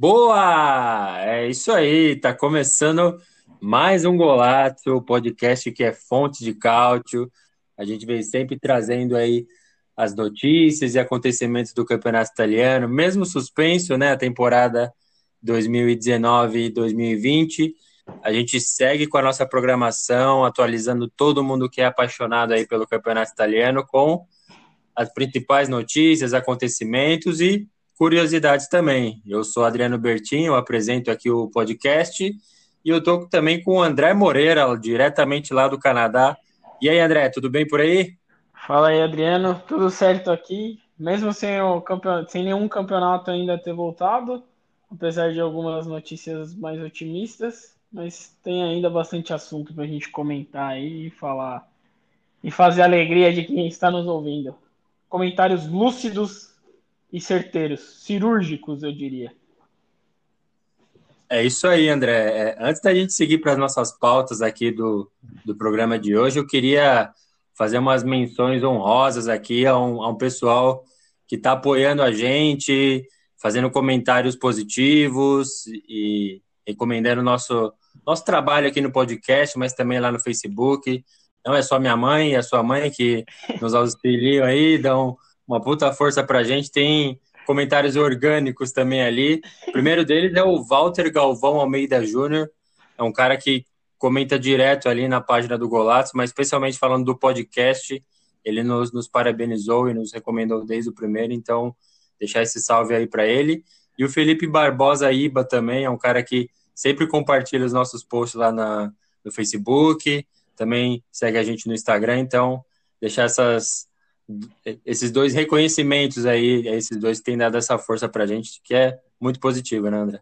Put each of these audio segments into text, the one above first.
Boa! É isso aí, tá começando mais um Golato, o podcast que é fonte de cálcio. A gente vem sempre trazendo aí as notícias e acontecimentos do Campeonato Italiano, mesmo suspenso, né, a temporada 2019 e 2020. A gente segue com a nossa programação, atualizando todo mundo que é apaixonado aí pelo Campeonato Italiano com as principais notícias, acontecimentos e curiosidades também. Eu sou Adriano Bertin, eu apresento aqui o podcast e eu estou também com o André Moreira, diretamente lá do Canadá. E aí, André, tudo bem por aí? Fala aí, Adriano, tudo certo aqui? Mesmo sem, o campeonato, sem nenhum campeonato ainda ter voltado, apesar de algumas notícias mais otimistas, mas tem ainda bastante assunto para a gente comentar aí e falar e fazer a alegria de quem está nos ouvindo. Comentários lúcidos e certeiros, cirúrgicos, eu diria. É isso aí, André. É, antes da gente seguir para as nossas pautas aqui do, do programa de hoje, eu queria fazer umas menções honrosas aqui a um, a um pessoal que está apoiando a gente, fazendo comentários positivos e recomendando nosso, nosso trabalho aqui no podcast, mas também lá no Facebook. Não é só minha mãe e a sua mãe que nos auxiliam aí, dão uma puta força pra gente. Tem comentários orgânicos também ali. O primeiro deles é o Walter Galvão Almeida Júnior. É um cara que comenta direto ali na página do Golatos, mas especialmente falando do podcast. Ele nos, nos parabenizou e nos recomendou desde o primeiro, então deixar esse salve aí para ele. E o Felipe Barbosa Iba também é um cara que sempre compartilha os nossos posts lá na, no Facebook, também segue a gente no Instagram, então deixar essas esses dois reconhecimentos aí, esses dois têm dado essa força pra gente, que é muito positiva, né, André?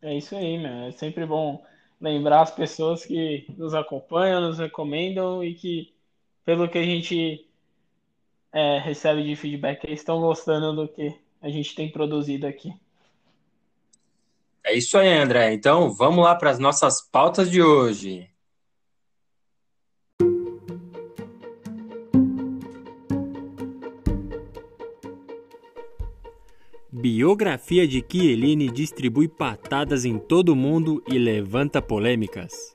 É isso aí, né? É sempre bom lembrar as pessoas que nos acompanham, nos recomendam e que, pelo que a gente é, recebe de feedback, eles estão gostando do que a gente tem produzido aqui. É isso aí, André. Então, vamos lá para as nossas pautas de hoje. Biografia de Chiellini distribui patadas em todo mundo e levanta polêmicas.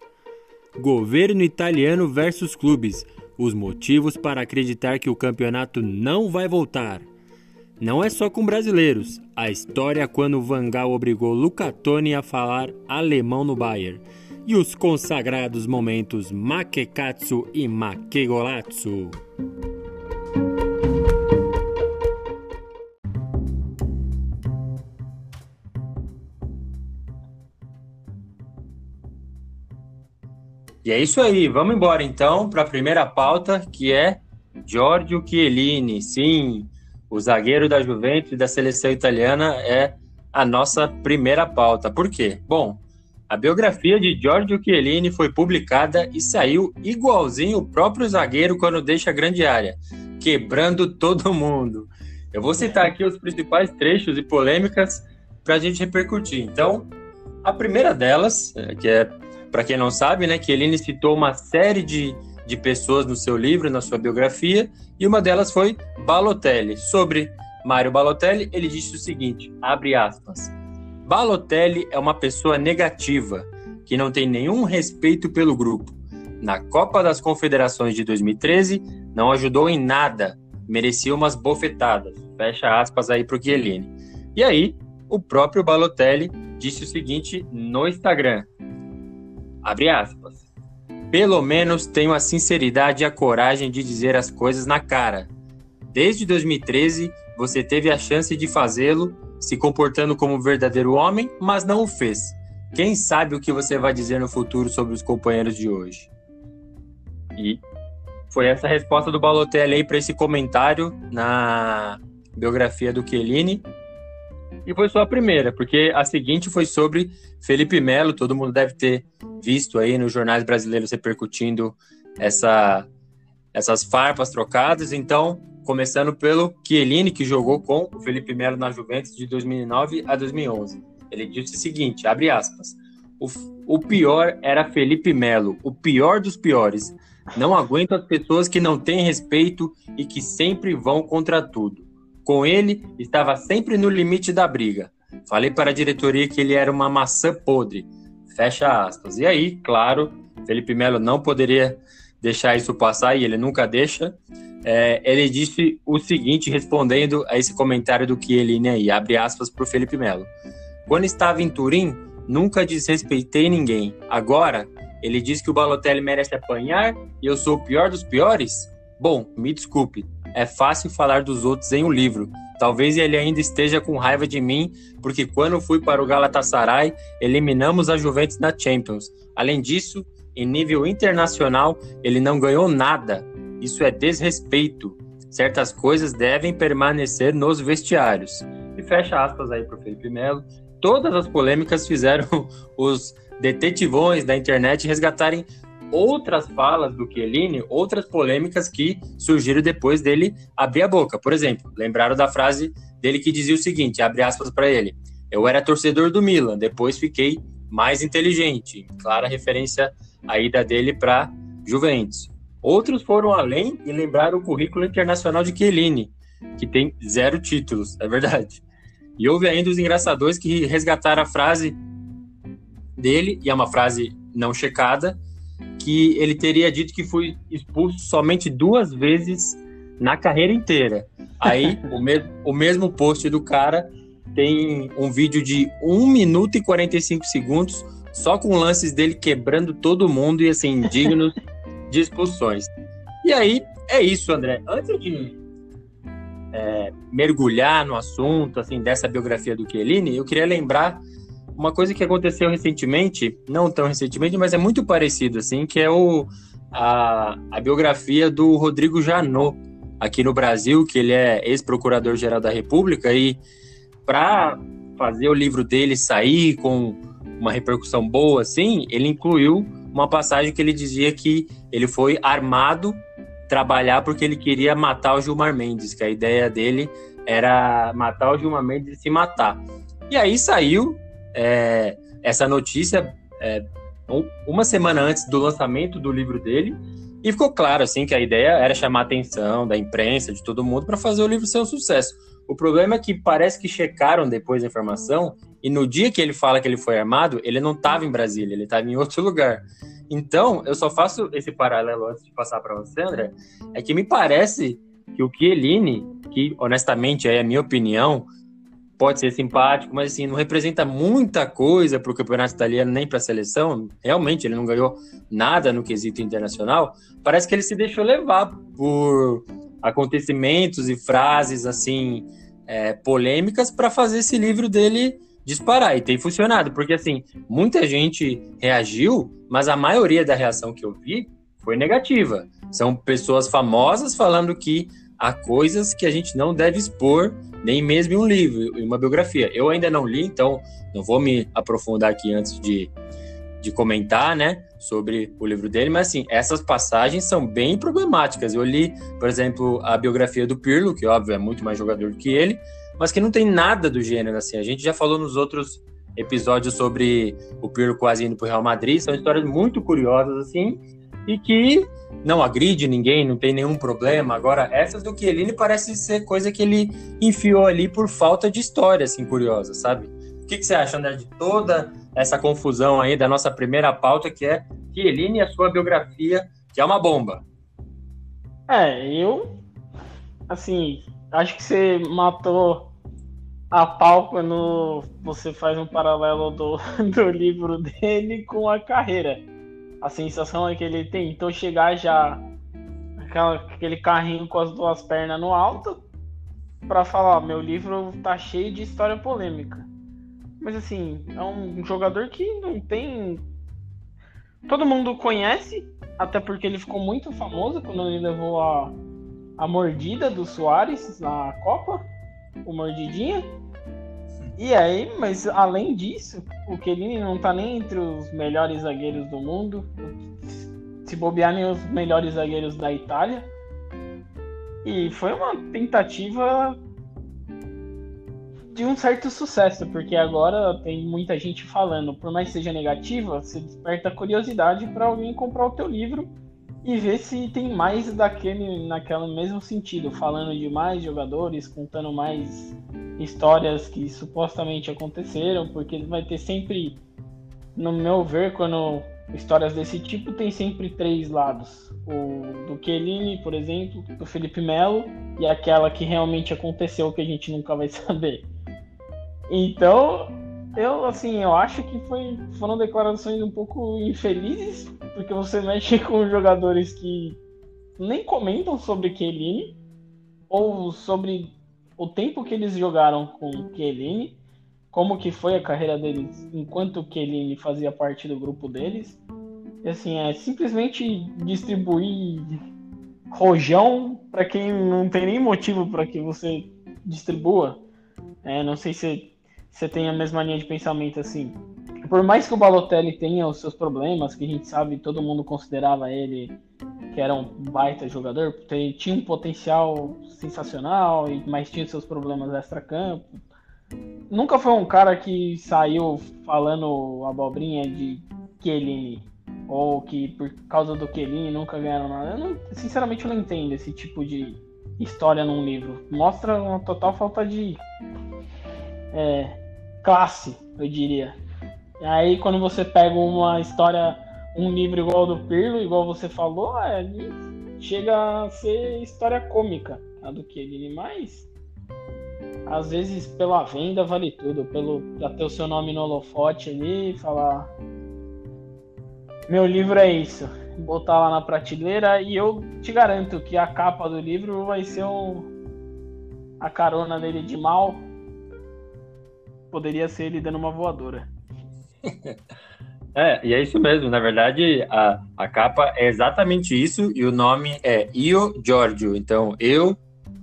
Governo italiano versus clubes. Os motivos para acreditar que o campeonato não vai voltar. Não é só com brasileiros. A história quando Van Gaal obrigou Luca Toni a falar alemão no Bayern. E os consagrados momentos Makekatsu e Makegolatsu. E é isso aí, vamos embora então para a primeira pauta, que é Giorgio Chiellini. Sim, o zagueiro da Juventus e da seleção italiana é a nossa primeira pauta. Por quê? Bom, a biografia de Giorgio Chiellini foi publicada e saiu igualzinho o próprio zagueiro quando deixa a grande área, quebrando todo mundo. Eu vou citar aqui os principais trechos e polêmicas para a gente repercutir. Então, a primeira delas, é, que é para quem não sabe, né, que ele citou uma série de, de pessoas no seu livro, na sua biografia, e uma delas foi Balotelli. Sobre Mário Balotelli, ele disse o seguinte, abre aspas, Balotelli é uma pessoa negativa, que não tem nenhum respeito pelo grupo. Na Copa das Confederações de 2013, não ajudou em nada, merecia umas bofetadas. Fecha aspas aí para o Chiellini. E aí, o próprio Balotelli disse o seguinte no Instagram: Abre aspas. Pelo menos tenho a sinceridade e a coragem de dizer as coisas na cara. Desde 2013, você teve a chance de fazê-lo, se comportando como um verdadeiro homem, mas não o fez. Quem sabe o que você vai dizer no futuro sobre os companheiros de hoje? E foi essa resposta do Balotelli aí para esse comentário na biografia do Chiellini. E foi só a primeira, porque a seguinte foi sobre Felipe Melo. Todo mundo deve ter visto aí nos jornais brasileiros repercutindo essa, essas farpas trocadas. Então, começando pelo Chiellini, que jogou com o Felipe Melo na Juventus de 2009 a 2011. Ele disse o seguinte, abre aspas, o, o pior era Felipe Melo, o pior dos piores. Não aguento as pessoas que não têm respeito e que sempre vão contra tudo. Com ele, estava sempre no limite da briga. Falei para a diretoria que ele era uma maçã podre. Fecha aspas. E aí, claro, Felipe Melo não poderia deixar isso passar e ele nunca deixa. É, ele disse o seguinte, respondendo a esse comentário do que ele né, aí, abre aspas para o Felipe Melo. Quando estava em Turim, nunca desrespeitei ninguém. Agora, ele diz que o Balotelli merece apanhar e eu sou o pior dos piores? Bom, me desculpe, é fácil falar dos outros em um livro. Talvez ele ainda esteja com raiva de mim, porque quando fui para o Galatasaray, eliminamos a Juventus na Champions. Além disso, em nível internacional, ele não ganhou nada. Isso é desrespeito. Certas coisas devem permanecer nos vestiários. E fecha aspas aí para Felipe Melo. Todas as polêmicas fizeram os detetivões da internet resgatarem outras falas do Chiellini, outras polêmicas que surgiram depois dele abrir a boca. Por exemplo, lembraram da frase dele que dizia o seguinte, abre aspas para ele, eu era torcedor do Milan, depois fiquei mais inteligente. Clara referência à ida dele para Juventus. Outros foram além e lembraram o currículo internacional de Chiellini, que tem zero títulos, é verdade. E houve ainda os engraçadores que resgataram a frase dele, e é uma frase não checada, que ele teria dito que foi expulso somente duas vezes na carreira inteira. Aí, o, me o mesmo post do cara tem um vídeo de 1 minuto e 45 segundos, só com lances dele quebrando todo mundo e assim, dignos de expulsões. E aí, é isso, André. Antes de é, mergulhar no assunto, assim, dessa biografia do Chiellini, eu queria lembrar uma coisa que aconteceu recentemente, não tão recentemente, mas é muito parecido, assim, que é o, a, a biografia do Rodrigo Janot, aqui no Brasil, que ele é ex-procurador-geral da República, e para fazer o livro dele sair com uma repercussão boa, assim, ele incluiu uma passagem que ele dizia que ele foi armado trabalhar porque ele queria matar o Gilmar Mendes, que a ideia dele era matar o Gilmar Mendes e se matar. E aí saiu é, essa notícia é, uma semana antes do lançamento do livro dele e ficou claro assim que a ideia era chamar a atenção da imprensa, de todo mundo, para fazer o livro ser um sucesso. O problema é que parece que checaram depois a informação e no dia que ele fala que ele foi armado, ele não estava em Brasília, ele estava em outro lugar. Então, eu só faço esse paralelo antes de passar para você, André, é que me parece que o Chiellini, que honestamente é a minha opinião, pode ser simpático, mas assim, não representa muita coisa para o campeonato italiano nem para a seleção. Realmente, ele não ganhou nada no quesito internacional. Parece que ele se deixou levar por acontecimentos e frases assim é, polêmicas para fazer esse livro dele disparar. E tem funcionado, porque assim, muita gente reagiu, mas a maioria da reação que eu vi foi negativa. São pessoas famosas falando que há coisas que a gente não deve expor nem mesmo em um livro, em uma biografia. Eu ainda não li, então não vou me aprofundar aqui antes de, de comentar, né, sobre o livro dele, mas assim, essas passagens são bem problemáticas. Eu li, por exemplo, a biografia do Pirlo, que óbvio é muito mais jogador do que ele, mas que não tem nada do gênero assim. A gente já falou nos outros episódios sobre o Pirlo quase indo para o Real Madrid, são histórias muito curiosas assim, e que não agride ninguém, não tem nenhum problema. Agora, essas do Chiellini parece ser coisa que ele enfiou ali por falta de história, assim, curiosa, sabe? O que, que você acha, André, de toda essa confusão aí da nossa primeira pauta, que é Chiellini e a sua biografia, que é uma bomba? É, eu, assim, acho que você matou a pau quando você faz um paralelo do, do livro dele com a carreira a sensação é que ele tentou chegar já aquela, aquele carrinho com as duas pernas no alto para falar, meu livro tá cheio de história polêmica. Mas assim, é um jogador que não tem todo mundo conhece, até porque ele ficou muito famoso quando ele levou a, a mordida do Soares na Copa. o Mordidinha. E aí, mas além disso, o Chiellini não tá nem entre os melhores zagueiros do mundo. Se bobear nem os melhores zagueiros da Itália. E foi uma tentativa de um certo sucesso, porque agora tem muita gente falando, por mais que seja negativa, você desperta curiosidade para alguém comprar o teu livro e ver se tem mais daquele naquele mesmo sentido, falando de mais jogadores, contando mais histórias que supostamente aconteceram, porque vai ter sempre, no meu ver, quando histórias desse tipo tem sempre três lados. O do Chiellini, por exemplo, do Felipe Melo e aquela que realmente aconteceu que a gente nunca vai saber. Então, eu assim, eu acho que foi, foram declarações um pouco infelizes, porque você mexe com jogadores que nem comentam sobre Chiellini ou sobre o tempo que eles jogaram com Chiellini, como que foi a carreira deles enquanto Chiellini fazia parte do grupo deles. E assim, é simplesmente distribuir rojão para quem não tem nem motivo para que você distribua. É, não sei se você tem a mesma linha de pensamento assim. Por mais que o Balotelli tenha os seus problemas, que a gente sabe, todo mundo considerava ele que era um baita jogador, porque tinha um potencial sensacional, mas tinha seus problemas extra-campo. Nunca foi um cara que saiu falando abobrinha de Kelly ou que por causa do Kelly nunca ganharam nada. Eu não, sinceramente eu não entendo esse tipo de história num livro. Mostra uma total falta de é, classe, eu diria. E aí quando você pega uma história, um livro igual ao do Pirlo, igual você falou, é, chega a ser história cômica a do que ele, mas às vezes pela venda vale tudo, pelo pra ter o seu nome no holofote ali falar meu livro é isso, botar lá na prateleira e eu te garanto que a capa do livro vai ser um, a carona dele de mal poderia ser ele dando uma voadora. É, e é isso mesmo. Na verdade, a, a capa é exatamente isso e o nome é Io Giorgio. Então, eu,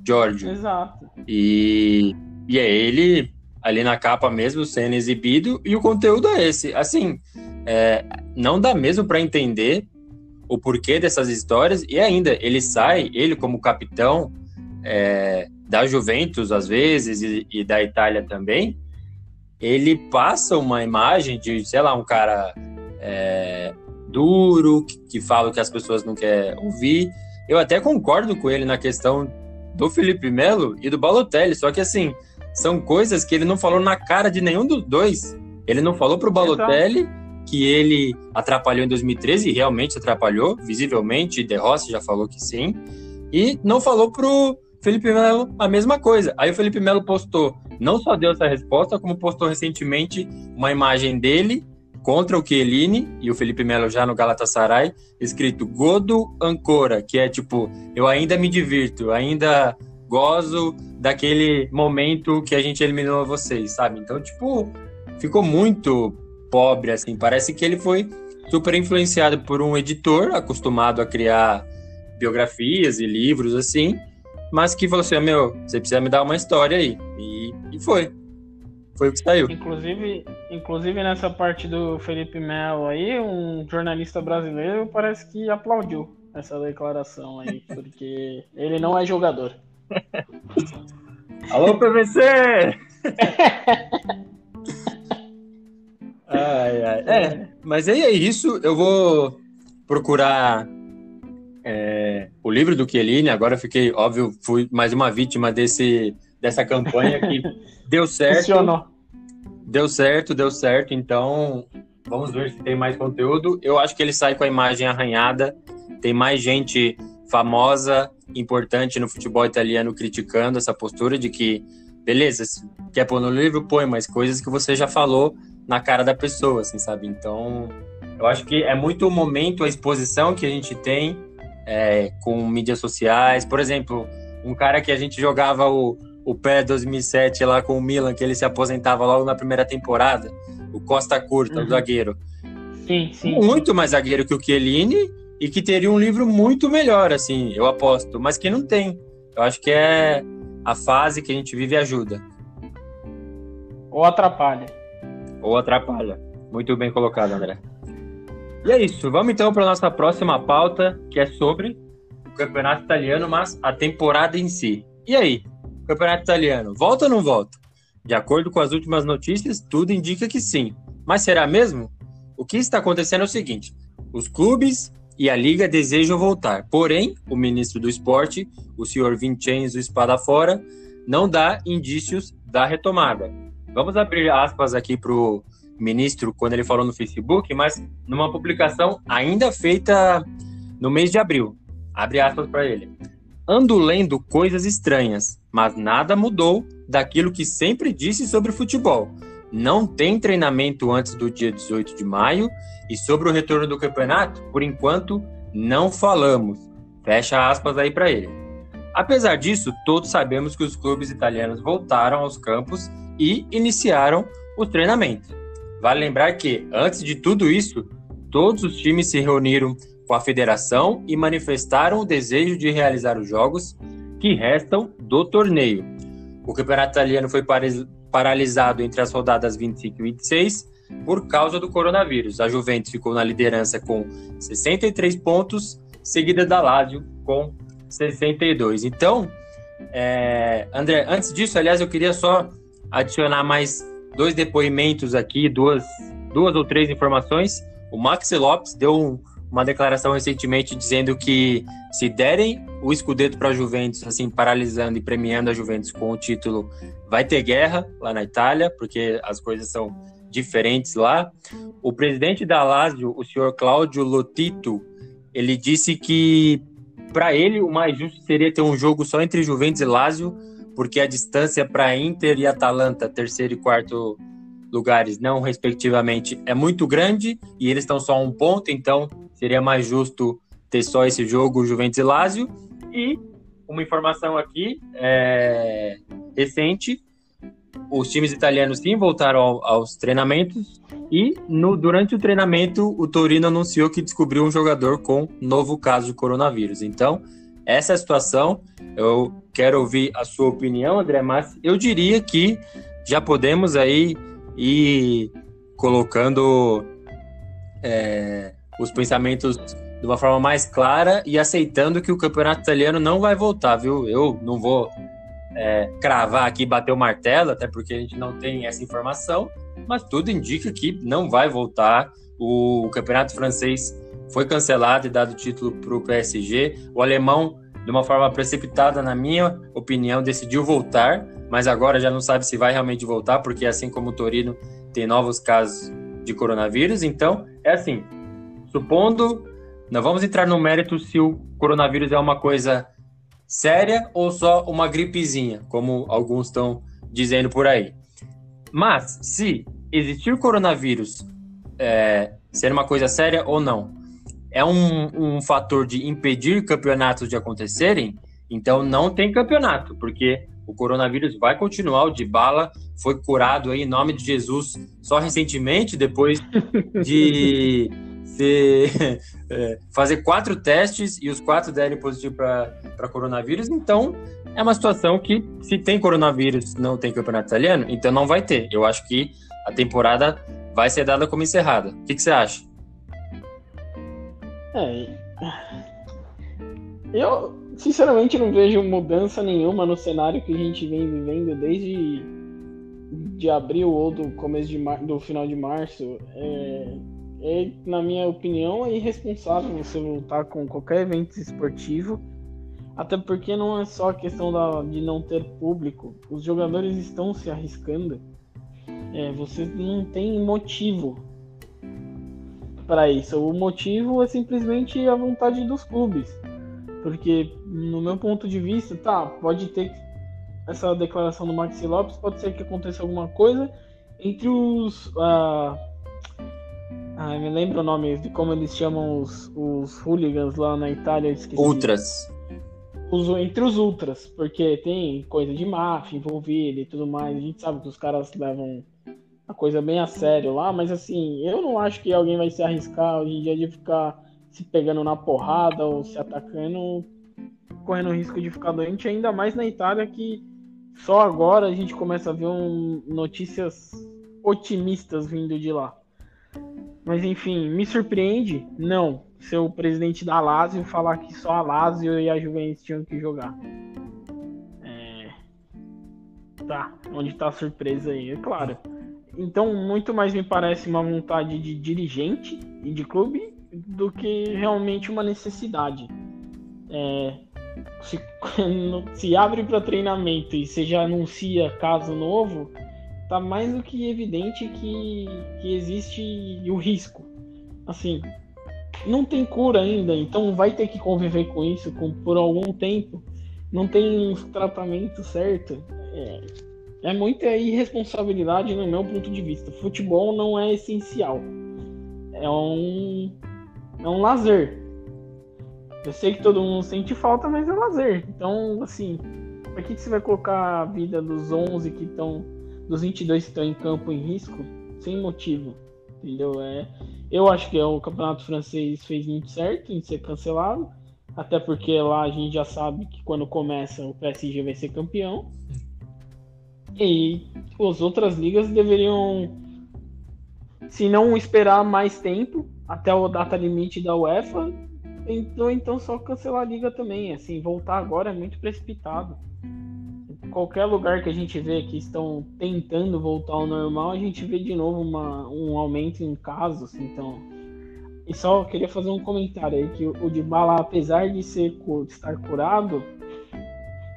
Giorgio. Exato. E, e é ele ali na capa mesmo sendo exibido e o conteúdo é esse. Assim, é, não dá mesmo para entender o porquê dessas histórias e ainda ele sai, ele como capitão é, da Juventus às vezes e, e da Itália também, ele passa uma imagem de, sei lá, um cara é, duro, que, que fala o que as pessoas não querem ouvir. Eu até concordo com ele na questão do Felipe Melo e do Balotelli, só que assim, são coisas que ele não falou na cara de nenhum dos dois. Ele não falou pro Balotelli então... que ele atrapalhou em 2013, e realmente atrapalhou, visivelmente, De Rossi já falou que sim, e não falou pro Felipe Melo a mesma coisa. Aí o Felipe Melo postou, não só deu essa resposta, como postou recentemente uma imagem dele contra o Chiellini e o Felipe Melo já no Galatasaray, escrito Godo Ancora, que é tipo, eu ainda me divirto, ainda gozo daquele momento que a gente eliminou vocês, sabe? Então, tipo, ficou muito pobre, assim. Parece que ele foi super influenciado por um editor acostumado a criar biografias e livros, assim, mas que falou assim: meu, você precisa me dar uma história aí. E, e foi. Foi o que saiu. Inclusive, inclusive, nessa parte do Felipe Melo aí, um jornalista brasileiro parece que aplaudiu essa declaração aí, porque ele não é jogador. Alô, PVC! ai, ai. É, mas aí é isso. Eu vou procurar é, o livro do Chiellini, agora eu fiquei, óbvio, fui mais uma vítima desse, dessa campanha que deu certo. Funcionou. Deu certo, deu certo, então vamos ver se tem mais conteúdo. Eu acho que ele sai com a imagem arranhada, tem mais gente famosa, importante no futebol italiano criticando essa postura de que, beleza, quer pôr no livro, põe, mas coisas que você já falou na cara da pessoa, assim, sabe? Então, eu acho que é muito o momento, a exposição que a gente tem é, com mídias sociais. Por exemplo, um cara que a gente jogava o, o pé 2007 lá com o Milan, que ele se aposentava logo na primeira temporada, o Costa Curta, uhum. o zagueiro. Sim, sim. Muito mais zagueiro que o Chiellini e que teria um livro muito melhor, assim, eu aposto, mas que não tem. Eu acho que é, a fase que a gente vive ajuda. Ou atrapalha. Ou atrapalha. Muito bem colocado, André. E é isso. Vamos então para nossa próxima pauta, que é sobre o campeonato italiano, mas a temporada em si. E aí? Campeonato italiano, volta ou não volta? De acordo com as últimas notícias, tudo indica que sim. Mas será mesmo? O que está acontecendo é o seguinte: os clubes e a liga desejam voltar. Porém, o ministro do esporte, o senhor Vincenzo Espadafora, não dá indícios da retomada. Vamos abrir aspas aqui para o ministro quando ele falou no Facebook, mas numa publicação ainda feita no mês de abril. Abre aspas para ele. Ando lendo coisas estranhas, mas nada mudou daquilo que sempre disse sobre futebol. Não tem treinamento antes do dia 18 de maio e sobre o retorno do campeonato, por enquanto, não falamos. Fecha aspas aí para ele. Apesar disso, todos sabemos que os clubes italianos voltaram aos campos e iniciaram os treinamentos. Vale lembrar que, antes de tudo isso, todos os times se reuniram com a federação e manifestaram o desejo de realizar os jogos que restam do torneio. O campeonato italiano foi paralisado entre as rodadas 25 e 26 por causa do coronavírus. A Juventus ficou na liderança com 63 pontos, seguida da Lazio com 62. Então, é, André, antes disso, aliás, eu queria só adicionar mais dois depoimentos aqui, duas, duas ou três informações. O Maxi Lopes deu um, uma declaração recentemente dizendo que se derem o escudeto para a Juventus, assim, paralisando e premiando a Juventus com o título, vai ter guerra lá na Itália, porque as coisas são diferentes lá. O presidente da Lazio, o senhor Cláudio Lotito, ele disse que para ele o mais justo seria ter um jogo só entre Juventus e Lazio, porque a distância para Inter e Atalanta, terceiro e quarto lugares, não respectivamente, é muito grande e eles estão só um ponto, então seria mais justo ter só esse jogo Juventus e Lazio. E uma informação aqui é, recente: os times italianos sim voltaram ao, aos treinamentos e no, durante o treinamento o Torino anunciou que descobriu um jogador com novo caso de coronavírus. Então, essa é a situação. Eu quero ouvir a sua opinião, André, mas eu diria que já podemos aí ir colocando é, os pensamentos de uma forma mais clara e aceitando que o campeonato italiano não vai voltar, viu? Eu não vou é, cravar aqui, bater o martelo, até porque a gente não tem essa informação, mas tudo indica que não vai voltar. O, o campeonato francês foi cancelado e dado título para o PSG. O alemão, de uma forma precipitada, na minha opinião, decidiu voltar, mas agora já não sabe se vai realmente voltar, porque assim como o Torino tem novos casos de coronavírus, então é assim, Supondo, não vamos entrar no mérito se o coronavírus é uma coisa séria ou só uma gripezinha, como alguns estão dizendo por aí. Mas, se existir coronavírus é, ser uma coisa séria ou não, é um, um fator de impedir campeonatos de acontecerem, então não tem campeonato, porque o coronavírus vai continuar, o de bala foi curado aí, em nome de Jesus só recentemente, depois de ser, é, fazer quatro testes e os quatro derem positivo para coronavírus, então é uma situação que, se tem coronavírus não tem campeonato italiano, então não vai ter. Eu acho que a temporada vai ser dada como encerrada. O que, que você acha? É, eu, sinceramente, não vejo mudança nenhuma no cenário que a gente vem vivendo desde de abril ou do começo de mar, do final de março. É, é, na minha opinião, é irresponsável você voltar com qualquer evento esportivo, até porque não é só a questão da, de não ter público. Os jogadores estão se arriscando. É, você não tem motivo para isso. O motivo é simplesmente a vontade dos clubes. Porque, no meu ponto de vista, tá, pode ter essa declaração do Maxi Lopes, pode ser que aconteça alguma coisa entre os. Uh, ah, me lembro o nome de como eles chamam os, os hooligans lá na Itália. Esqueci. Ultras. Os, entre os ultras, porque tem coisa de máfia envolvida e tudo mais. A gente sabe que os caras levam a coisa bem a sério lá, mas assim, eu não acho que alguém vai se arriscar hoje em dia de ficar se pegando na porrada ou se atacando, correndo risco de ficar doente, ainda mais na Itália que só agora a gente começa a ver um, notícias otimistas vindo de lá. Mas enfim, me surpreende? Não. Ser o presidente da Lazio falar que só a Lazio e a Juventus tinham que jogar. É... Tá, onde tá a surpresa aí? É claro. Então, muito mais me parece uma vontade de dirigente e de clube do que realmente uma necessidade. É, se, se abre para treinamento e você já anuncia caso novo, tá mais do que evidente que, que existe o risco. Assim, não tem cura ainda, então vai ter que conviver com isso com, por algum tempo. Não tem tratamento certo. É, é muita irresponsabilidade no meu ponto de vista. Futebol não é essencial. É um, é um lazer. Eu sei que todo mundo sente falta, mas é lazer. Então, assim, para que, que você vai colocar a vida dos 11 que estão, dos 22 que estão em campo em risco, sem motivo? Entendeu? É, eu acho que o campeonato francês fez muito certo em ser cancelado, até porque lá a gente já sabe que quando começa o PSG vai ser campeão. E as outras ligas deveriam, se não esperar mais tempo até a data limite da UEFA, então, então só cancelar a liga também. Assim, voltar agora é muito precipitado. Qualquer lugar que a gente vê que estão tentando voltar ao normal, a gente vê de novo uma, um aumento em casos. Então, e só queria fazer um comentário aí que o de Bala, apesar de ser de estar curado,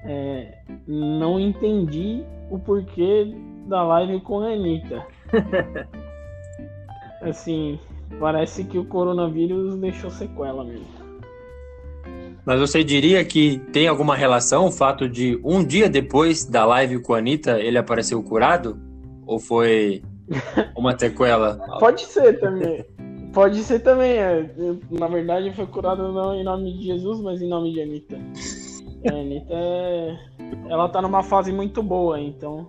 é, não entendi o porquê da live com a Anitta. assim, parece que o coronavírus deixou sequela mesmo. Mas você diria que tem alguma relação o fato de um dia depois da live com a Anitta ele apareceu curado? Ou foi uma sequela? Pode ser também. Pode ser também. É. Na verdade, foi curado não em nome de Jesus, mas em nome de Anitta. A Anitta, é... ela tá numa fase muito boa, então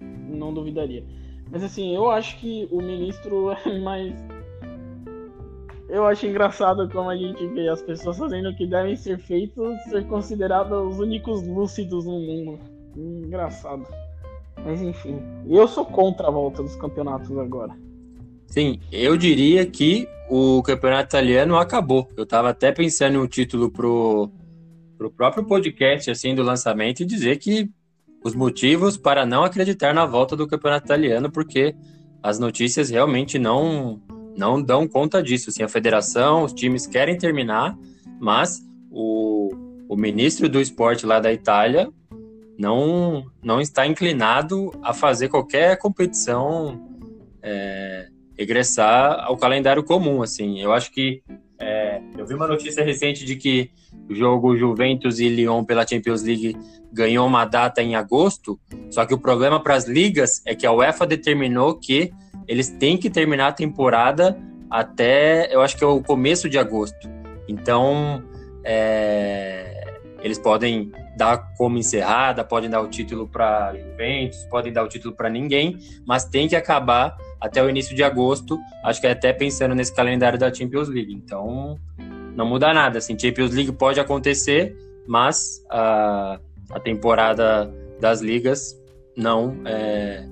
não duvidaria. Mas assim, eu acho que o ministro é mais eu acho engraçado como a gente vê as pessoas fazendo o que devem ser feitos ser considerados os únicos lúcidos no mundo. Engraçado. Mas enfim, eu sou contra a volta dos campeonatos agora. Sim, eu diria que o campeonato italiano acabou. Eu tava até pensando em um título pro, pro próprio podcast assim do lançamento e dizer que os motivos para não acreditar na volta do campeonato italiano, porque as notícias realmente não não dão conta disso. Assim, a federação, os times querem terminar, mas o, o ministro do esporte lá da Itália não, não está inclinado a fazer qualquer competição é, regressar ao calendário comum. Assim, eu acho que é, eu vi uma notícia recente de que o jogo Juventus e Lyon pela Champions League ganhou uma data em agosto. Só que o problema para as ligas é que a UEFA determinou que eles têm que terminar a temporada até, eu acho que é o começo de agosto. Então, é, eles podem dar como encerrada, podem dar o título para Juventus, podem dar o título para ninguém, mas tem que acabar até o início de agosto. Acho que é até pensando nesse calendário da Champions League. Então, não muda nada. Assim, Champions League pode acontecer, mas a, a temporada das ligas não é,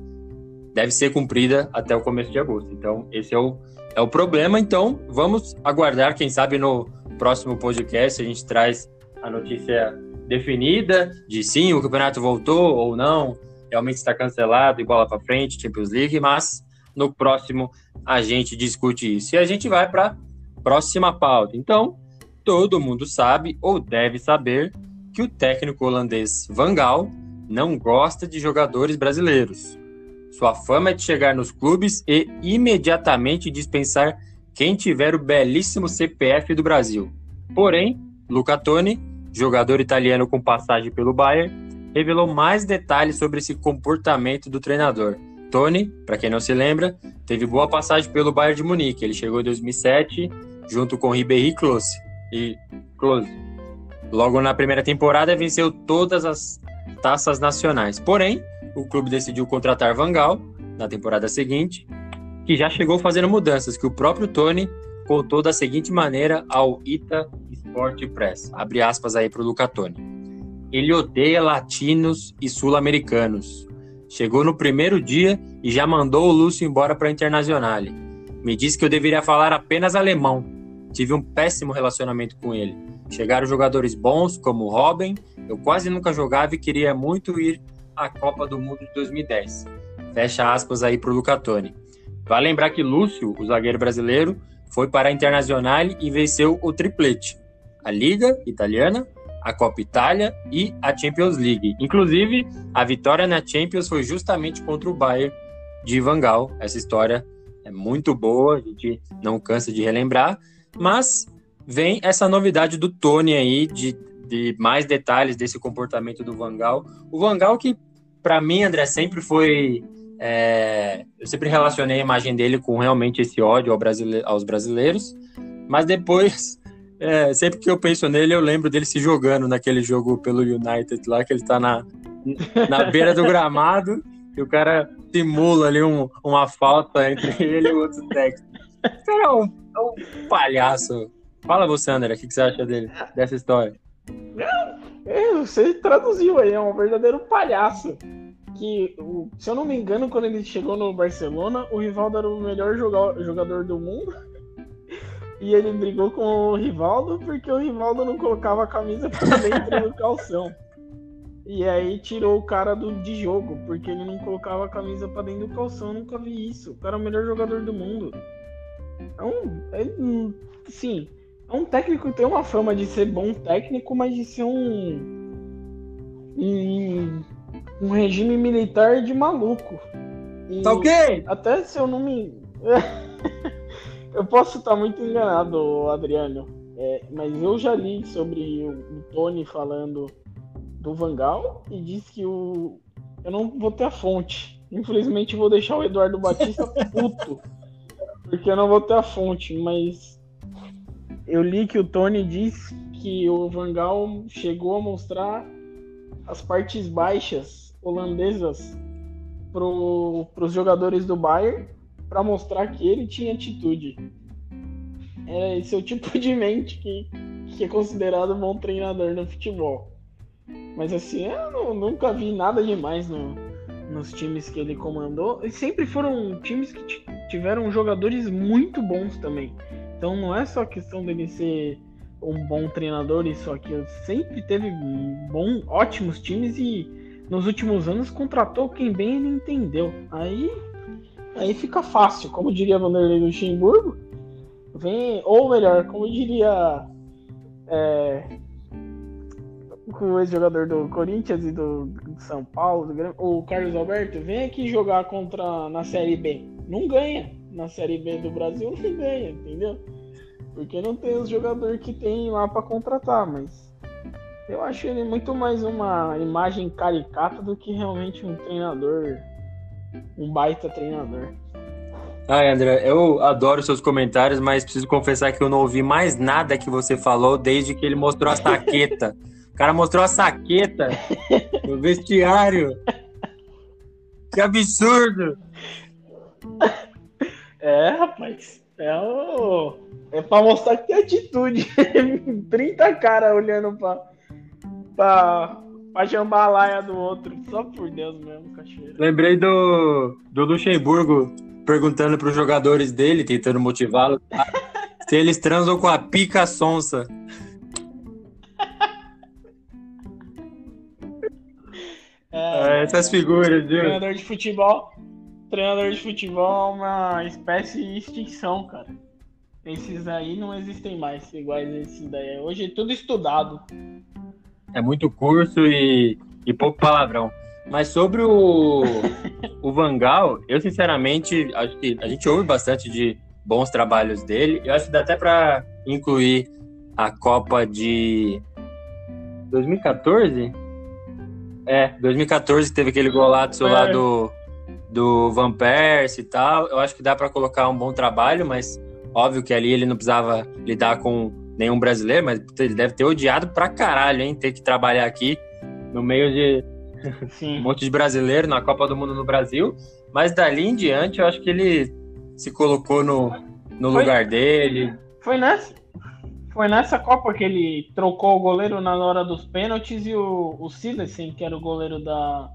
deve ser cumprida até o começo de agosto. Então, esse é o, é o problema. Então, vamos aguardar, quem sabe no próximo podcast a gente traz a notícia definida de sim, o campeonato voltou ou não, realmente está cancelado e bola para frente, Champions League, mas no próximo a gente discute isso. E a gente vai para próxima pauta. Então, todo mundo sabe ou deve saber que o técnico holandês Van Gaal não gosta de jogadores brasileiros. Sua fama é de chegar nos clubes e imediatamente dispensar quem tiver o belíssimo CPF do Brasil. Porém, Luca Toni, jogador italiano com passagem pelo Bayern, revelou mais detalhes sobre esse comportamento do treinador. Toni, para quem não se lembra, teve boa passagem pelo Bayern de Munique. Ele chegou em 2007 junto com Ribéry Klose. E Klose. Logo na primeira temporada venceu todas as taças nacionais. Porém, o clube decidiu contratar Van Gaal na temporada seguinte, que já chegou fazendo mudanças, que o próprio Tony contou da seguinte maneira ao Ita Sport Press. Abre aspas aí para o Luca Toni. ele odeia latinos e sul-americanos. Chegou no primeiro dia e já mandou o Lúcio embora para a Internazionale. Me disse que eu deveria falar apenas alemão. Tive um péssimo relacionamento com ele. Chegaram jogadores bons como Robin. Eu quase nunca jogava e queria muito ir à Copa do Mundo de 2010. Fecha aspas aí pro Lucatone. Vale lembrar que Lúcio, o zagueiro brasileiro, foi para a Internazionale e venceu o triplete: a Liga Italiana, a Copa Itália e a Champions League. Inclusive, a vitória na Champions foi justamente contra o Bayern de Van Gaal. Essa história é muito boa, a gente não cansa de relembrar, mas vem essa novidade do Tony aí de, de mais detalhes desse comportamento do Van Gaal. O Van Gaal que para mim, André, sempre foi é, eu sempre relacionei a imagem dele com realmente esse ódio ao brasile aos brasileiros, mas depois é, sempre que eu penso nele, eu lembro dele se jogando naquele jogo pelo United lá, que ele tá na, na beira do gramado e o cara simula ali um, uma falta entre ele e o outro técnico. O cara é um, é um palhaço. Fala você, André, o que, que, você acha dele, dessa história? É, você traduziu aí, é um verdadeiro palhaço. Que, se eu não me engano, quando ele chegou no Barcelona, o Rivaldo era o melhor jogador do mundo e ele brigou com o Rivaldo porque o Rivaldo não colocava a camisa pra dentro do calção. E aí tirou o cara do, de jogo, porque ele não colocava a camisa pra dentro do calção. Eu nunca vi isso. O cara é o melhor jogador do mundo. É um. É, sim, é um técnico que tem uma fama de ser bom técnico, mas de ser um. Um, um regime militar de maluco. E tá ok? Até se eu não me. Eu posso estar muito enganado, Adriano, é, mas eu já li sobre o, o Tony falando do Vangal e disse que o. Eu não vou ter a fonte. Infelizmente vou deixar o Eduardo Batista puto. Porque eu não vou ter a fonte, mas eu li que o Tony disse que o Vangal chegou a mostrar as partes baixas holandesas para os jogadores do Bayern para mostrar que ele tinha atitude. É esse é o tipo de mente que, que é considerado bom treinador no futebol. Mas assim, eu não, nunca vi nada demais no, nos times que ele comandou. E sempre foram times que tiveram jogadores muito bons também. Então não é só questão dele ser um bom treinador e só que sempre teve bom, ótimos times e nos últimos anos contratou quem bem ele entendeu. Aí Aí fica fácil, como diria Vanderlei Luxemburgo. Vem, ou melhor, como diria é, o ex-jogador do Corinthians e do, do São Paulo, do, o Carlos Alberto, vem aqui jogar contra na Série B. Não ganha. Na Série B do Brasil não ganha, entendeu? Porque não tem os jogadores que tem lá para contratar, mas eu acho ele muito mais uma imagem caricata do que realmente um treinador um baita treinador. Ai, André, eu adoro seus comentários, mas preciso confessar que eu não ouvi mais nada que você falou desde que ele mostrou a saqueta. o cara mostrou a saqueta no vestiário. Que absurdo! É, rapaz. É, o... é pra mostrar que tem atitude. 30 caras olhando pra, pra, pra jambalaya do outro. Só por Deus mesmo, cachoeira. Lembrei do, do Luxemburgo perguntando pros jogadores dele, tentando motivá-los, se eles transam com a pica sonsa. É, é, essas figuras, viu? Treinador de futebol. Treinador de futebol é uma espécie de extinção, cara. Esses aí não existem mais, iguais esses daí. Hoje é tudo estudado. É muito curso e, e pouco palavrão. Mas sobre o, o Vangal, eu sinceramente acho que a gente ouve bastante de bons trabalhos dele. Eu acho que dá até para incluir a Copa de 2014? É, 2014 teve aquele golaço lá do, do Van Persie e tal. Eu acho que dá para colocar um bom trabalho, mas óbvio que ali ele não precisava lidar com nenhum brasileiro, mas ele deve ter odiado pra caralho, hein? Ter que trabalhar aqui no meio de um monte de brasileiro na Copa do Mundo no Brasil. Mas dali em diante, eu acho que ele se colocou no, no foi, lugar dele. Foi nessa, foi nessa Copa que ele trocou o goleiro na hora dos pênaltis e o, o Silesen, que era o goleiro da,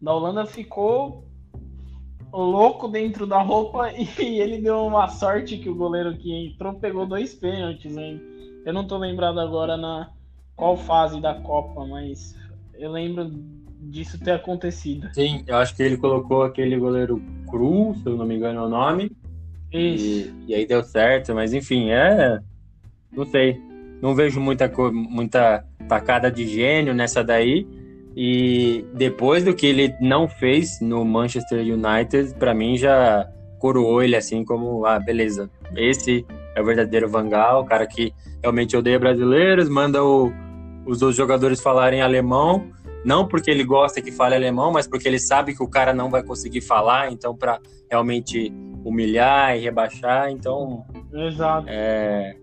da Holanda, ficou louco dentro da roupa e ele deu uma sorte que o goleiro que entrou pegou dois pênaltis, hein? Eu não tô lembrado agora na qual fase da Copa, mas eu lembro disso ter acontecido. Sim, eu acho que ele colocou aquele goleiro cru, se eu não me engano é o nome. Isso. E, e aí deu certo, mas enfim, é. Não sei. Não vejo muita, muita tacada de gênio nessa daí. E depois do que ele não fez no Manchester United, para mim já coroou ele assim como, ah, beleza, esse é o verdadeiro Vangal, o cara que realmente odeia brasileiros, manda o, os outros jogadores falarem alemão, não porque ele gosta que fale alemão, mas porque ele sabe que o cara não vai conseguir falar, então para realmente humilhar e rebaixar, então Exato. É,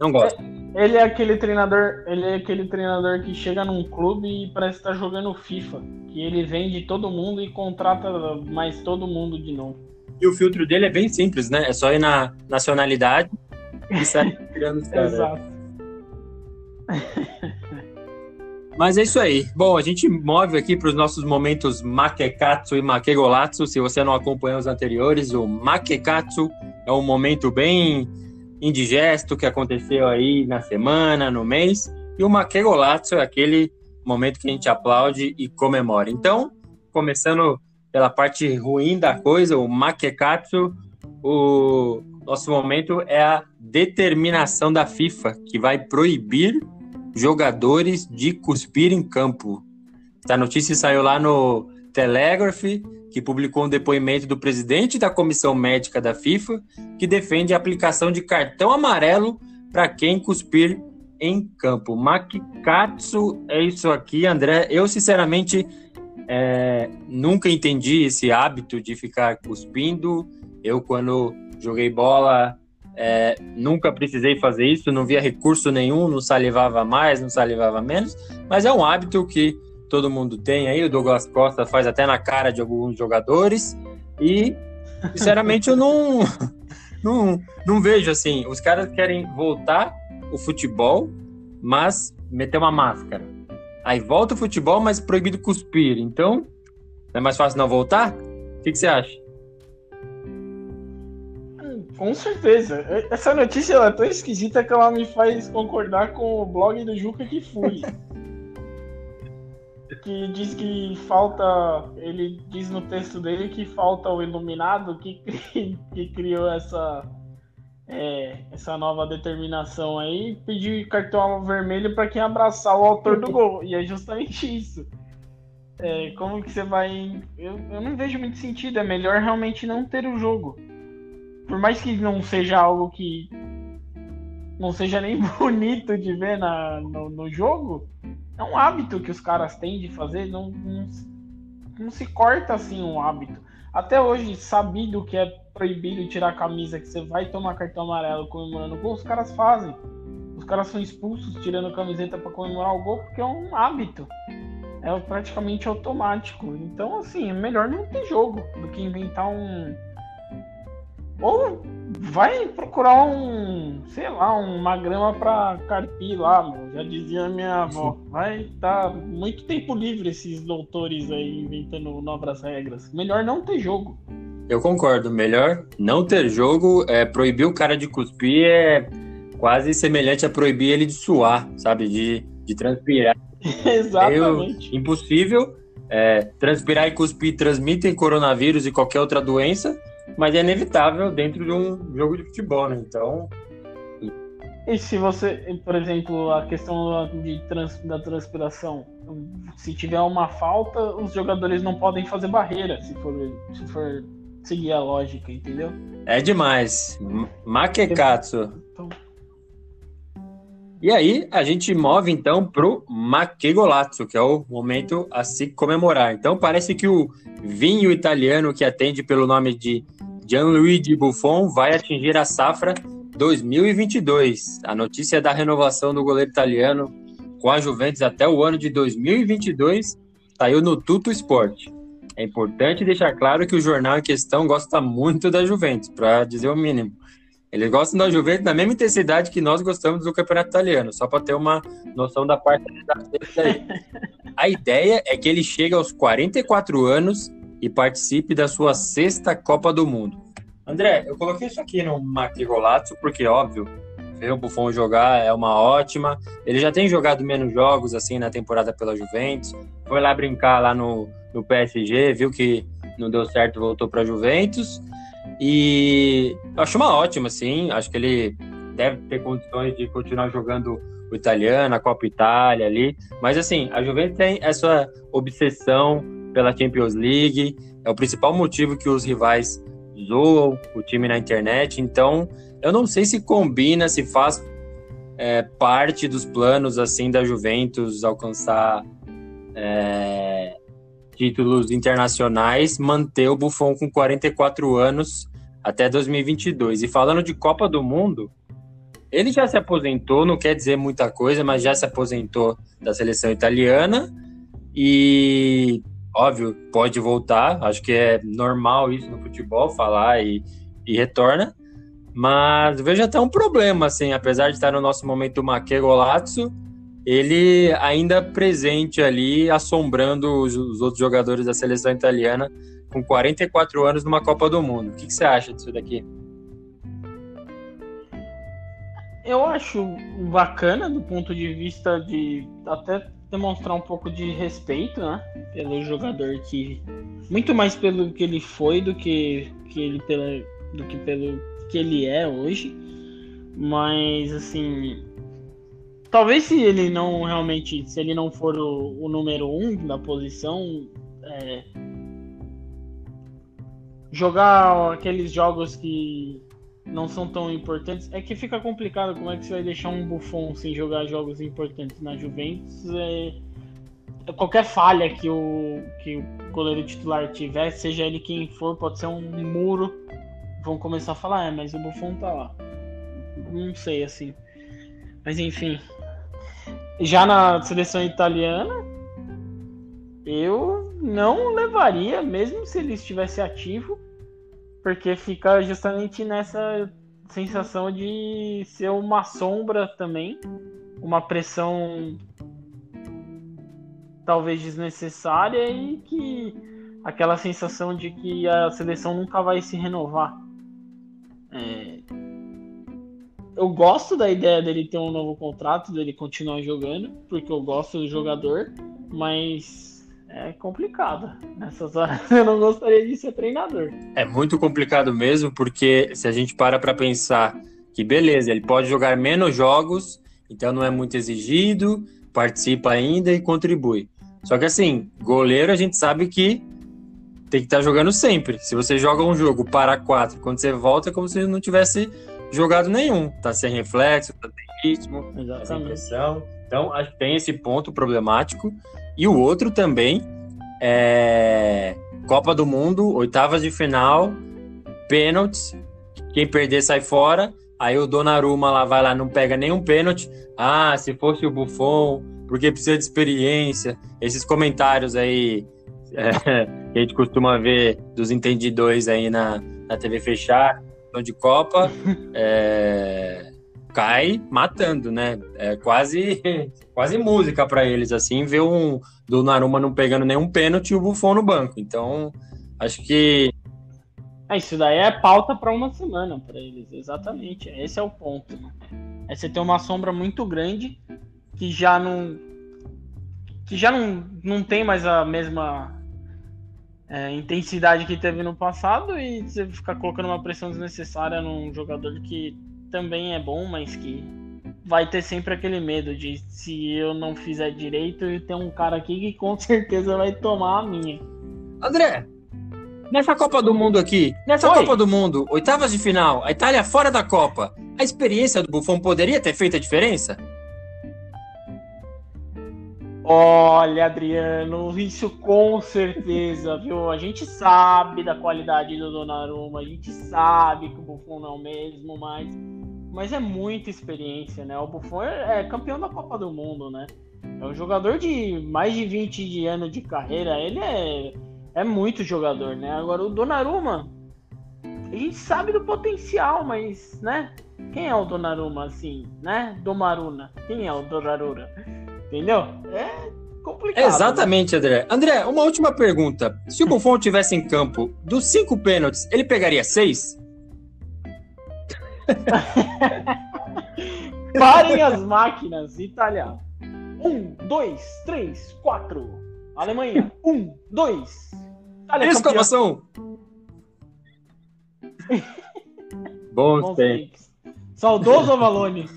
não gosto. Ele é aquele treinador, ele é aquele treinador que chega num clube e parece estar tá jogando FIFA, que ele vende todo mundo e contrata mais todo mundo de novo. E o filtro dele é bem simples, né? É só ir na nacionalidade e sair tirando os caras. Exato. Mas é isso aí. Bom, a gente move aqui para os nossos momentos Makekatsu e Makegolatsu. Se você não acompanhou os anteriores, o Makekatsu é um momento bem indigesto que aconteceu aí na semana, no mês. E o Makegolatsu é aquele momento que a gente aplaude e comemora. Então, começando pela parte ruim da coisa, o Makekatsu, o nosso momento é a determinação da FIFA, que vai proibir jogadores de cuspir em campo. Essa notícia saiu lá no Telegraph que publicou um depoimento do presidente da comissão médica da FIFA, que defende a aplicação de cartão amarelo para quem cuspir em campo. Makikatsu é isso aqui, André. Eu, sinceramente, é, nunca entendi esse hábito de ficar cuspindo. Eu, quando joguei bola, é, nunca precisei fazer isso, não via recurso nenhum, não salivava mais, não salivava menos, mas é um hábito que todo mundo tem aí, o Douglas Costa faz até na cara de alguns jogadores, e sinceramente eu não, não, não vejo assim, os caras querem voltar o futebol, mas meter uma máscara. Aí volta o futebol, mas proibido cuspir. Então, é mais fácil não voltar? O que, que você acha? Com certeza. Essa notícia é tão esquisita que ela me faz concordar com o blog do Juca que fui que diz que falta. Ele diz no texto dele que falta o iluminado que, que criou essa. É, essa nova determinação aí, pedir cartão vermelho para quem abraçar o autor do gol. E é justamente isso. É, como que você vai. Eu, eu não vejo muito sentido. É melhor realmente não ter o jogo. Por mais que não seja algo que não seja nem bonito de ver na, no, no jogo, é um hábito que os caras têm de fazer, não, não, não se corta assim um hábito. Até hoje, sabido que é proibido tirar a camisa, que você vai tomar cartão amarelo comemorando o gol, os caras fazem. Os caras são expulsos tirando a camiseta para comemorar o gol porque é um hábito. É praticamente automático. Então, assim, é melhor não ter jogo do que inventar um. Ou vai procurar um, sei lá, uma grama pra carpir lá, mano. Já dizia minha avó. Vai dar muito tempo livre esses doutores aí inventando novas regras. Melhor não ter jogo. Eu concordo. Melhor não ter jogo. É, proibir o cara de cuspir é quase semelhante a proibir ele de suar, sabe? De, de transpirar. Exatamente. Impossível. É, transpirar e cuspir transmitem coronavírus e qualquer outra doença mas é inevitável dentro de um jogo de futebol, né? Então. E se você, por exemplo, a questão de trans, da transpiração, se tiver uma falta, os jogadores não podem fazer barreira, se for, se for seguir a lógica, entendeu? É demais. Makekatsu. Então... E aí, a gente move então pro Makegolatsu, que é o momento a se comemorar. Então, parece que o vinho italiano que atende pelo nome de Gianluigi Buffon vai atingir a safra 2022. A notícia da renovação do goleiro italiano com a Juventus até o ano de 2022 saiu no Tuto Sport. É importante deixar claro que o jornal em questão gosta muito da Juventus, para dizer o mínimo. Eles gostam da Juventus na mesma intensidade que nós gostamos do Campeonato Italiano, só para ter uma noção da parte aí. A ideia é que ele chegue aos 44 anos e participe da sua sexta Copa do Mundo. André, eu coloquei isso aqui no Macri porque, óbvio, ver o Buffon jogar é uma ótima. Ele já tem jogado menos jogos assim na temporada pela Juventus. Foi lá brincar lá no, no PSG, viu que não deu certo, voltou para a Juventus. E acho uma ótima, sim. Acho que ele deve ter condições de continuar jogando o italiano, a Copa Itália ali. Mas assim, a Juventus tem essa obsessão pela Champions League. É o principal motivo que os rivais zoam o time na internet. Então, eu não sei se combina, se faz é, parte dos planos assim da Juventus alcançar é, títulos internacionais, manter o Buffon com 44 anos até 2022. E falando de Copa do Mundo, ele já se aposentou, não quer dizer muita coisa, mas já se aposentou da seleção italiana e, óbvio, pode voltar. Acho que é normal isso no futebol, falar e, e retorna. Mas vejo até um problema, assim, apesar de estar no nosso momento Maque Golazzo, ele ainda presente ali, assombrando os, os, outros jogadores da seleção italiana com 44 anos numa Copa do Mundo. O que, que você acha disso daqui? Eu acho bacana do ponto de vista de até demonstrar um pouco de respeito, né, pelo jogador que muito mais pelo que ele foi do que, que ele pela, do que pelo que ele é hoje. Mas assim, talvez se ele não realmente, se ele não for o, o número um da posição, é, jogar aqueles jogos que não são tão importantes, é que fica complicado como é que você vai deixar um Buffon sem jogar jogos importantes na Juventus. É, é, qualquer falha que o, que o goleiro titular tiver, seja ele quem for, pode ser um muro. Vão começar a falar, é, mas o Buffon tá lá. Não sei, assim. Mas enfim, já na seleção italiana, eu não levaria, mesmo se ele estivesse ativo, porque fica justamente nessa sensação de ser uma sombra também, uma pressão talvez desnecessária e que aquela sensação de que a seleção nunca vai se renovar. É, eu gosto da ideia dele ter um novo contrato, dele continuar jogando, porque eu gosto do jogador, mas é complicado. Nessas horas eu não gostaria de ser treinador. É muito complicado mesmo, porque se a gente para para pensar que beleza, ele pode jogar menos jogos, então não é muito exigido, participa ainda e contribui. Só que assim, goleiro a gente sabe que tem que estar tá jogando sempre. Se você joga um jogo para quatro, quando você volta é como se não tivesse jogado nenhum. Tá sem reflexo, tá sem ritmo, tá sem pressão. Então, acho que tem esse ponto problemático. E o outro também é Copa do Mundo, oitavas de final, pênaltis. Quem perder sai fora. Aí o Donnarumma lá vai lá, não pega nenhum pênalti. Ah, se fosse o Buffon, porque precisa de experiência. Esses comentários aí é, que a gente costuma ver dos entendidores aí na, na TV fechada de Copa é, cai matando, né? É quase, quase música para eles, assim, ver um do Naruma não pegando nenhum pênalti e o Buffon no banco. Então, acho que. É, isso daí é pauta para uma semana para eles, exatamente. Esse é o ponto. Né? É você ter uma sombra muito grande que já não. que já não, não tem mais a mesma é, intensidade que teve no passado e você ficar colocando uma pressão desnecessária num jogador que também é bom, mas que vai ter sempre aquele medo de se eu não fizer direito e tem um cara aqui que com certeza vai tomar a minha. André, nessa Copa do Mundo aqui, nessa Oi. Copa do Mundo, oitavas de final, a Itália fora da Copa, a experiência do Buffon poderia ter feito a diferença? Olha, Adriano, isso com certeza, viu? A gente sabe da qualidade do Donnarumma, a gente sabe que o Buffon não é o mesmo, mas, mas é muita experiência, né? O Buffon é, é campeão da Copa do Mundo, né? É um jogador de mais de 20 anos de carreira, ele é, é muito jogador, né? Agora, o Donnarumma, a gente sabe do potencial, mas, né? Quem é o Donnarumma, assim, né? Domaruna. Quem é o Donnarumma? Entendeu? É complicado. Exatamente, André. André, uma última pergunta. Se o Buffon tivesse em campo, dos cinco pênaltis, ele pegaria seis? Parem as máquinas, Itália. Um, dois, três, quatro. Alemanha. Um, dois. Itália Exclamação! Bons, Bons tempos. Saudoso Avalone.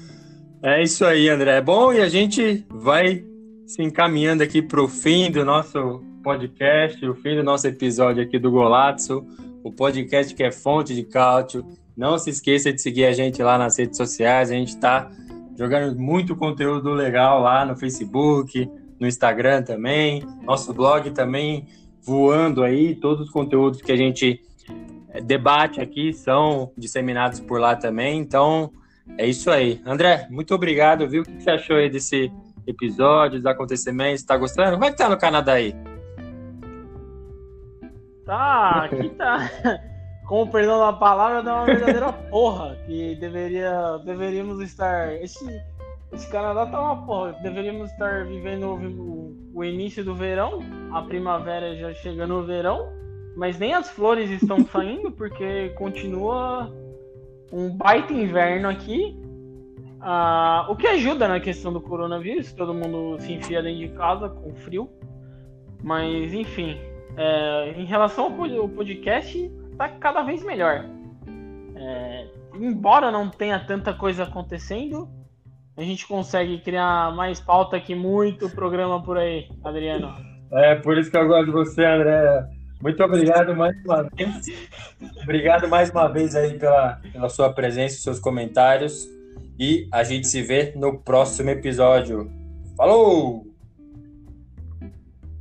É isso aí, André. É bom e a gente vai se encaminhando aqui para o fim do nosso podcast, o fim do nosso episódio aqui do Golazzo, o podcast que é fonte de cálcio. Não se esqueça de seguir a gente lá nas redes sociais. A gente está jogando muito conteúdo legal lá no Facebook, no Instagram também. Nosso blog também voando aí. Todos os conteúdos que a gente debate aqui são disseminados por lá também. Então, é isso aí. André, muito obrigado, viu? O que você achou aí desse episódio, dos acontecimentos? Tá gostando? Como é que tá no Canadá aí? Tá, aqui tá. Com o perdão da palavra, dá uma verdadeira porra. Que deveria, deveríamos estar. Esse, esse Canadá tá uma porra. Deveríamos estar vivendo o, o início do verão, a primavera já chegando no verão mas nem as flores estão saindo porque continua um baita inverno aqui. Ah, o que ajuda na questão do coronavírus, todo mundo se enfia dentro de casa com frio. Mas enfim, é, em relação ao podcast, tá cada vez melhor. É, embora não tenha tanta coisa acontecendo, a gente consegue criar mais pauta que muito programa por aí, Adriano. É, por isso que eu gosto de você, André. Muito obrigado mais uma vez. Obrigado mais uma vez aí pela, pela sua presença, seus comentários. E a gente se vê no próximo episódio. Falou!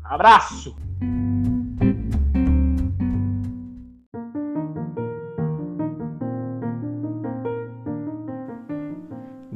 Abraço!